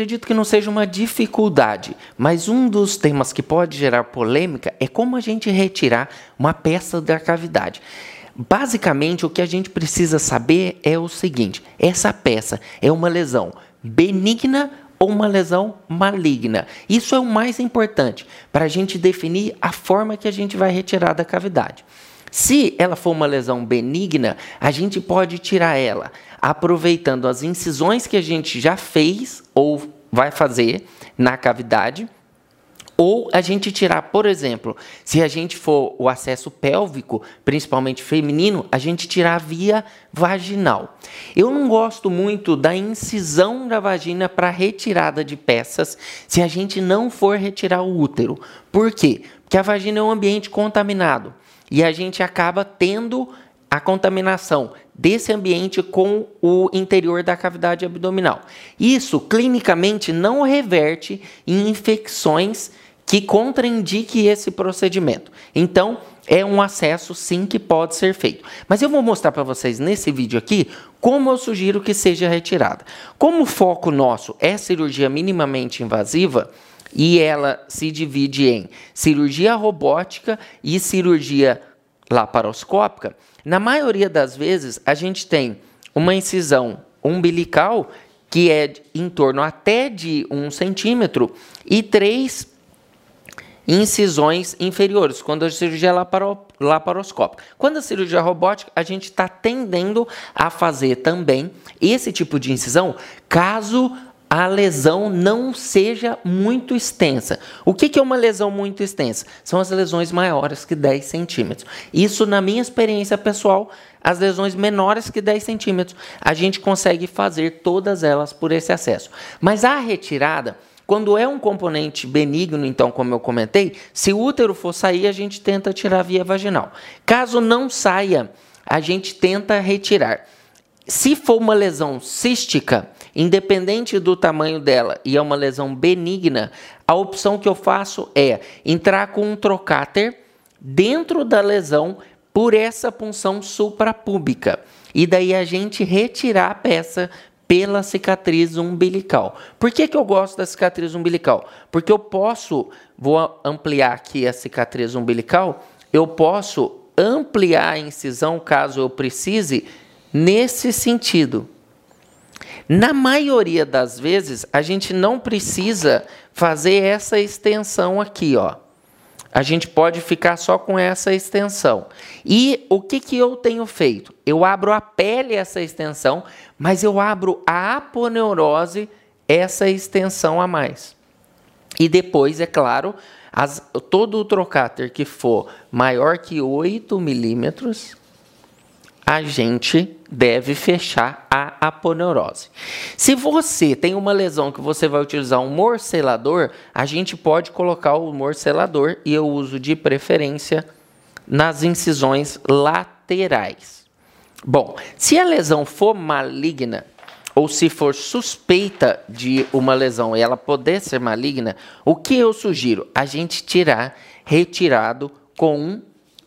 acredito que não seja uma dificuldade, mas um dos temas que pode gerar polêmica é como a gente retirar uma peça da cavidade. Basicamente, o que a gente precisa saber é o seguinte: essa peça é uma lesão benigna ou uma lesão maligna. Isso é o mais importante para a gente definir a forma que a gente vai retirar da cavidade. Se ela for uma lesão benigna, a gente pode tirar ela aproveitando as incisões que a gente já fez ou vai fazer na cavidade. Ou a gente tirar, por exemplo, se a gente for o acesso pélvico, principalmente feminino, a gente tirar via vaginal. Eu não gosto muito da incisão da vagina para retirada de peças se a gente não for retirar o útero. Por quê? Porque a vagina é um ambiente contaminado e a gente acaba tendo a contaminação desse ambiente com o interior da cavidade abdominal. Isso clinicamente não reverte em infecções que contraindique esse procedimento. Então, é um acesso sim que pode ser feito. Mas eu vou mostrar para vocês nesse vídeo aqui como eu sugiro que seja retirada. Como o foco nosso é cirurgia minimamente invasiva, e ela se divide em cirurgia robótica e cirurgia laparoscópica, na maioria das vezes a gente tem uma incisão umbilical que é em torno até de um centímetro e três incisões inferiores, quando a cirurgia é laparo, laparoscópica. Quando a cirurgia robótica, a gente está tendendo a fazer também esse tipo de incisão, caso a lesão não seja muito extensa. O que, é uma lesão muito extensa? São as lesões maiores que 10 centímetros. Isso, na minha experiência pessoal, as lesões menores que 10 centímetros, a gente consegue fazer todas elas por esse acesso. Mas a retirada, quando é um componente benigno, então, como eu comentei, se o útero for sair, a gente tenta tirar via vaginal. Caso não saia, a gente tenta retirar. Se for uma lesão cística, independente do tamanho dela, e é uma lesão benigna, a opção que eu faço é entrar com um trocáter dentro da lesão por essa punção suprapúbica. E daí a gente retirar a peça pela cicatriz umbilical. Por que, que eu gosto da cicatriz umbilical? Porque eu posso, vou ampliar aqui a cicatriz umbilical, eu posso ampliar a incisão caso eu precise nesse sentido. Na maioria das vezes, a gente não precisa fazer essa extensão aqui, ó. A gente pode ficar só com essa extensão. E o que, que eu tenho feito? Eu abro a pele essa extensão, mas eu abro a aponeurose essa extensão a mais. E depois, é claro, as, todo o trocáter que for maior que 8 milímetros, a gente deve fechar a aponeurose. Se você tem uma lesão que você vai utilizar um morcelador, a gente pode colocar o morcelador e eu uso de preferência nas incisões laterais. Bom, se a lesão for maligna ou se for suspeita de uma lesão e ela poder ser maligna, o que eu sugiro? A gente tirar retirado com um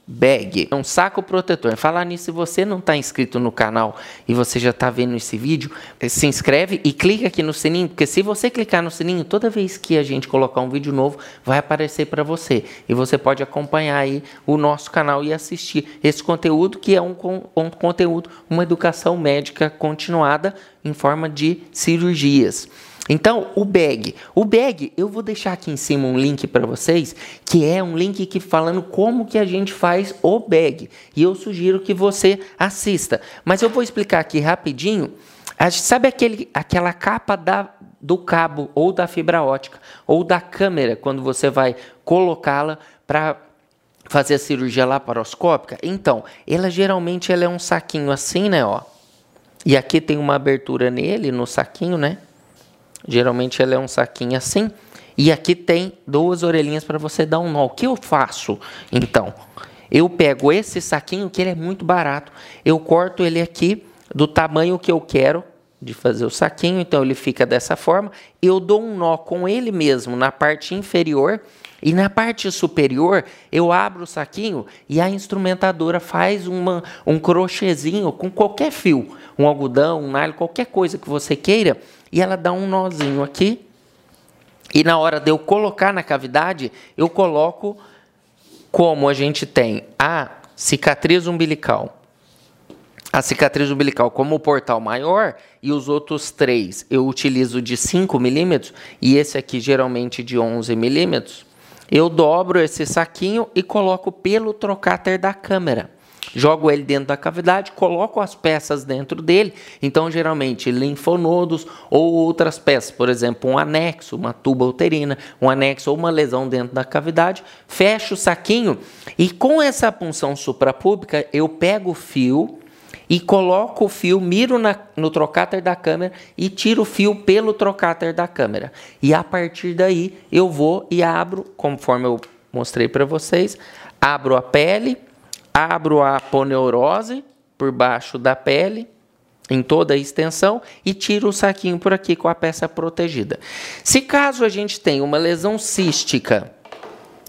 bag, é um saco protetor. Falar nisso, se você não está inscrito no canal e você já está vendo esse vídeo, eh, se inscreve e clica aqui no sininho, porque se você clicar no sininho, toda vez que a gente colocar um vídeo novo, vai aparecer para você. E você pode acompanhar aí o nosso canal e assistir esse conteúdo, que é um, um conteúdo, uma educação médica continuada em forma de cirurgias. Então, o bag. O bag, eu vou deixar aqui em cima um link para vocês, que é um link que falando como que a gente faz o bag. E eu sugiro que você assista. Mas eu vou explicar aqui rapidinho. Sabe aquele, aquela capa da, do cabo ou da fibra ótica ou da câmera quando você vai colocá-la para fazer a cirurgia laparoscópica? Então, ela geralmente ela é um saquinho assim, né, ó. E aqui tem uma abertura nele, no saquinho, né? Geralmente ela é um saquinho assim. E aqui tem duas orelhinhas para você dar um nó. O que eu faço? Então, eu pego esse saquinho, que ele é muito barato. Eu corto ele aqui do tamanho que eu quero de fazer o saquinho. Então, ele fica dessa forma. Eu dou um nó com ele mesmo na parte inferior. E na parte superior, eu abro o saquinho e a instrumentadora faz uma, um crochêzinho com qualquer fio, um algodão, um nylon, qualquer coisa que você queira, e ela dá um nozinho aqui. E na hora de eu colocar na cavidade, eu coloco como a gente tem a cicatriz umbilical. A cicatriz umbilical como o portal maior e os outros três. Eu utilizo de 5 milímetros e esse aqui geralmente de 11 milímetros, eu dobro esse saquinho e coloco pelo trocáter da câmera. Jogo ele dentro da cavidade, coloco as peças dentro dele. Então, geralmente, linfonodos ou outras peças, por exemplo, um anexo, uma tuba uterina, um anexo ou uma lesão dentro da cavidade. Fecho o saquinho e com essa punção suprapúbica, eu pego o fio e coloco o fio, miro na, no trocáter da câmera e tiro o fio pelo trocáter da câmera. E a partir daí eu vou e abro, conforme eu mostrei para vocês, abro a pele, abro a aponeurose por baixo da pele, em toda a extensão e tiro o saquinho por aqui com a peça protegida. Se caso a gente tem uma lesão cística,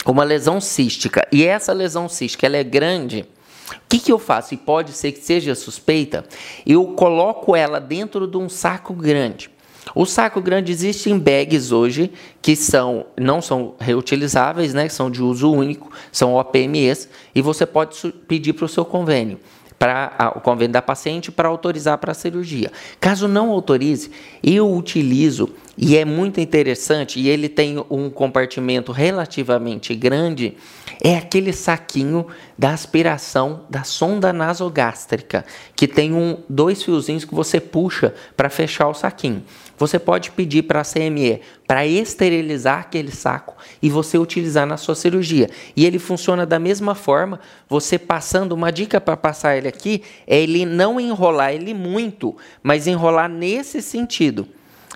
uma lesão cística, e essa lesão cística ela é grande, o que, que eu faço? E pode ser que seja suspeita, eu coloco ela dentro de um saco grande. O saco grande existe em bags hoje que são não são reutilizáveis, né? São de uso único, são OPMEs e você pode pedir para o seu convênio para o convênio da paciente para autorizar para a cirurgia. Caso não autorize, eu utilizo e é muito interessante e ele tem um compartimento relativamente grande, é aquele saquinho da aspiração da sonda nasogástrica, que tem um dois fiozinhos que você puxa para fechar o saquinho. Você pode pedir para a CME para esterilizar aquele saco e você utilizar na sua cirurgia. E ele funciona da mesma forma, você passando, uma dica para passar ele aqui é ele não enrolar ele muito, mas enrolar nesse sentido.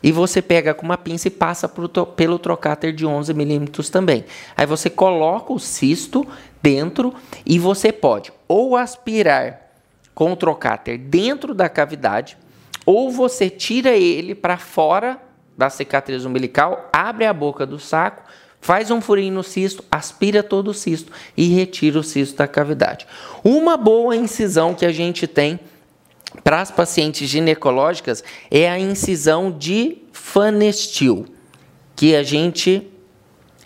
E você pega com uma pinça e passa pelo trocáter de 11 milímetros também. Aí você coloca o cisto dentro e você pode ou aspirar com o trocáter dentro da cavidade, ou você tira ele para fora da cicatriz umbilical, abre a boca do saco, faz um furinho no cisto, aspira todo o cisto e retira o cisto da cavidade. Uma boa incisão que a gente tem para as pacientes ginecológicas é a incisão de Fanestil, que a gente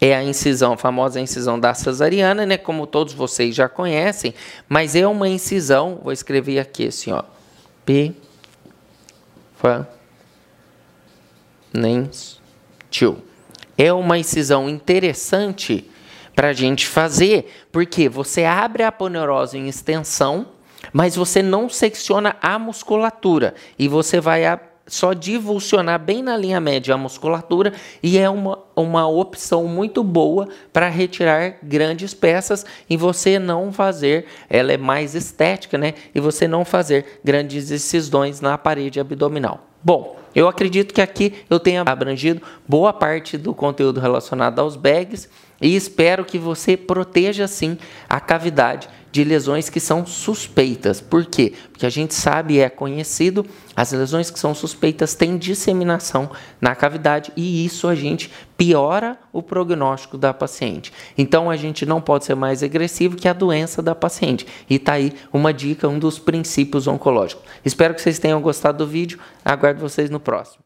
é a incisão, a famosa incisão da cesariana, né, como todos vocês já conhecem, mas é uma incisão, vou escrever aqui assim, ó, P Fanestil. É uma incisão interessante para a gente fazer, porque você abre a aponeurose em extensão, mas você não secciona a musculatura e você vai só divulsionar bem na linha média a musculatura e é uma, uma opção muito boa para retirar grandes peças e você não fazer, ela é mais estética, né? E você não fazer grandes incisões na parede abdominal. Bom, eu acredito que aqui eu tenha abrangido boa parte do conteúdo relacionado aos bags e espero que você proteja sim a cavidade de lesões que são suspeitas. Por quê? Porque a gente sabe, é conhecido, as lesões que são suspeitas têm disseminação na cavidade e isso a gente piora o prognóstico da paciente. Então a gente não pode ser mais agressivo que a doença da paciente. E tá aí uma dica, um dos princípios oncológicos. Espero que vocês tenham gostado do vídeo. Aguardo vocês no próximo.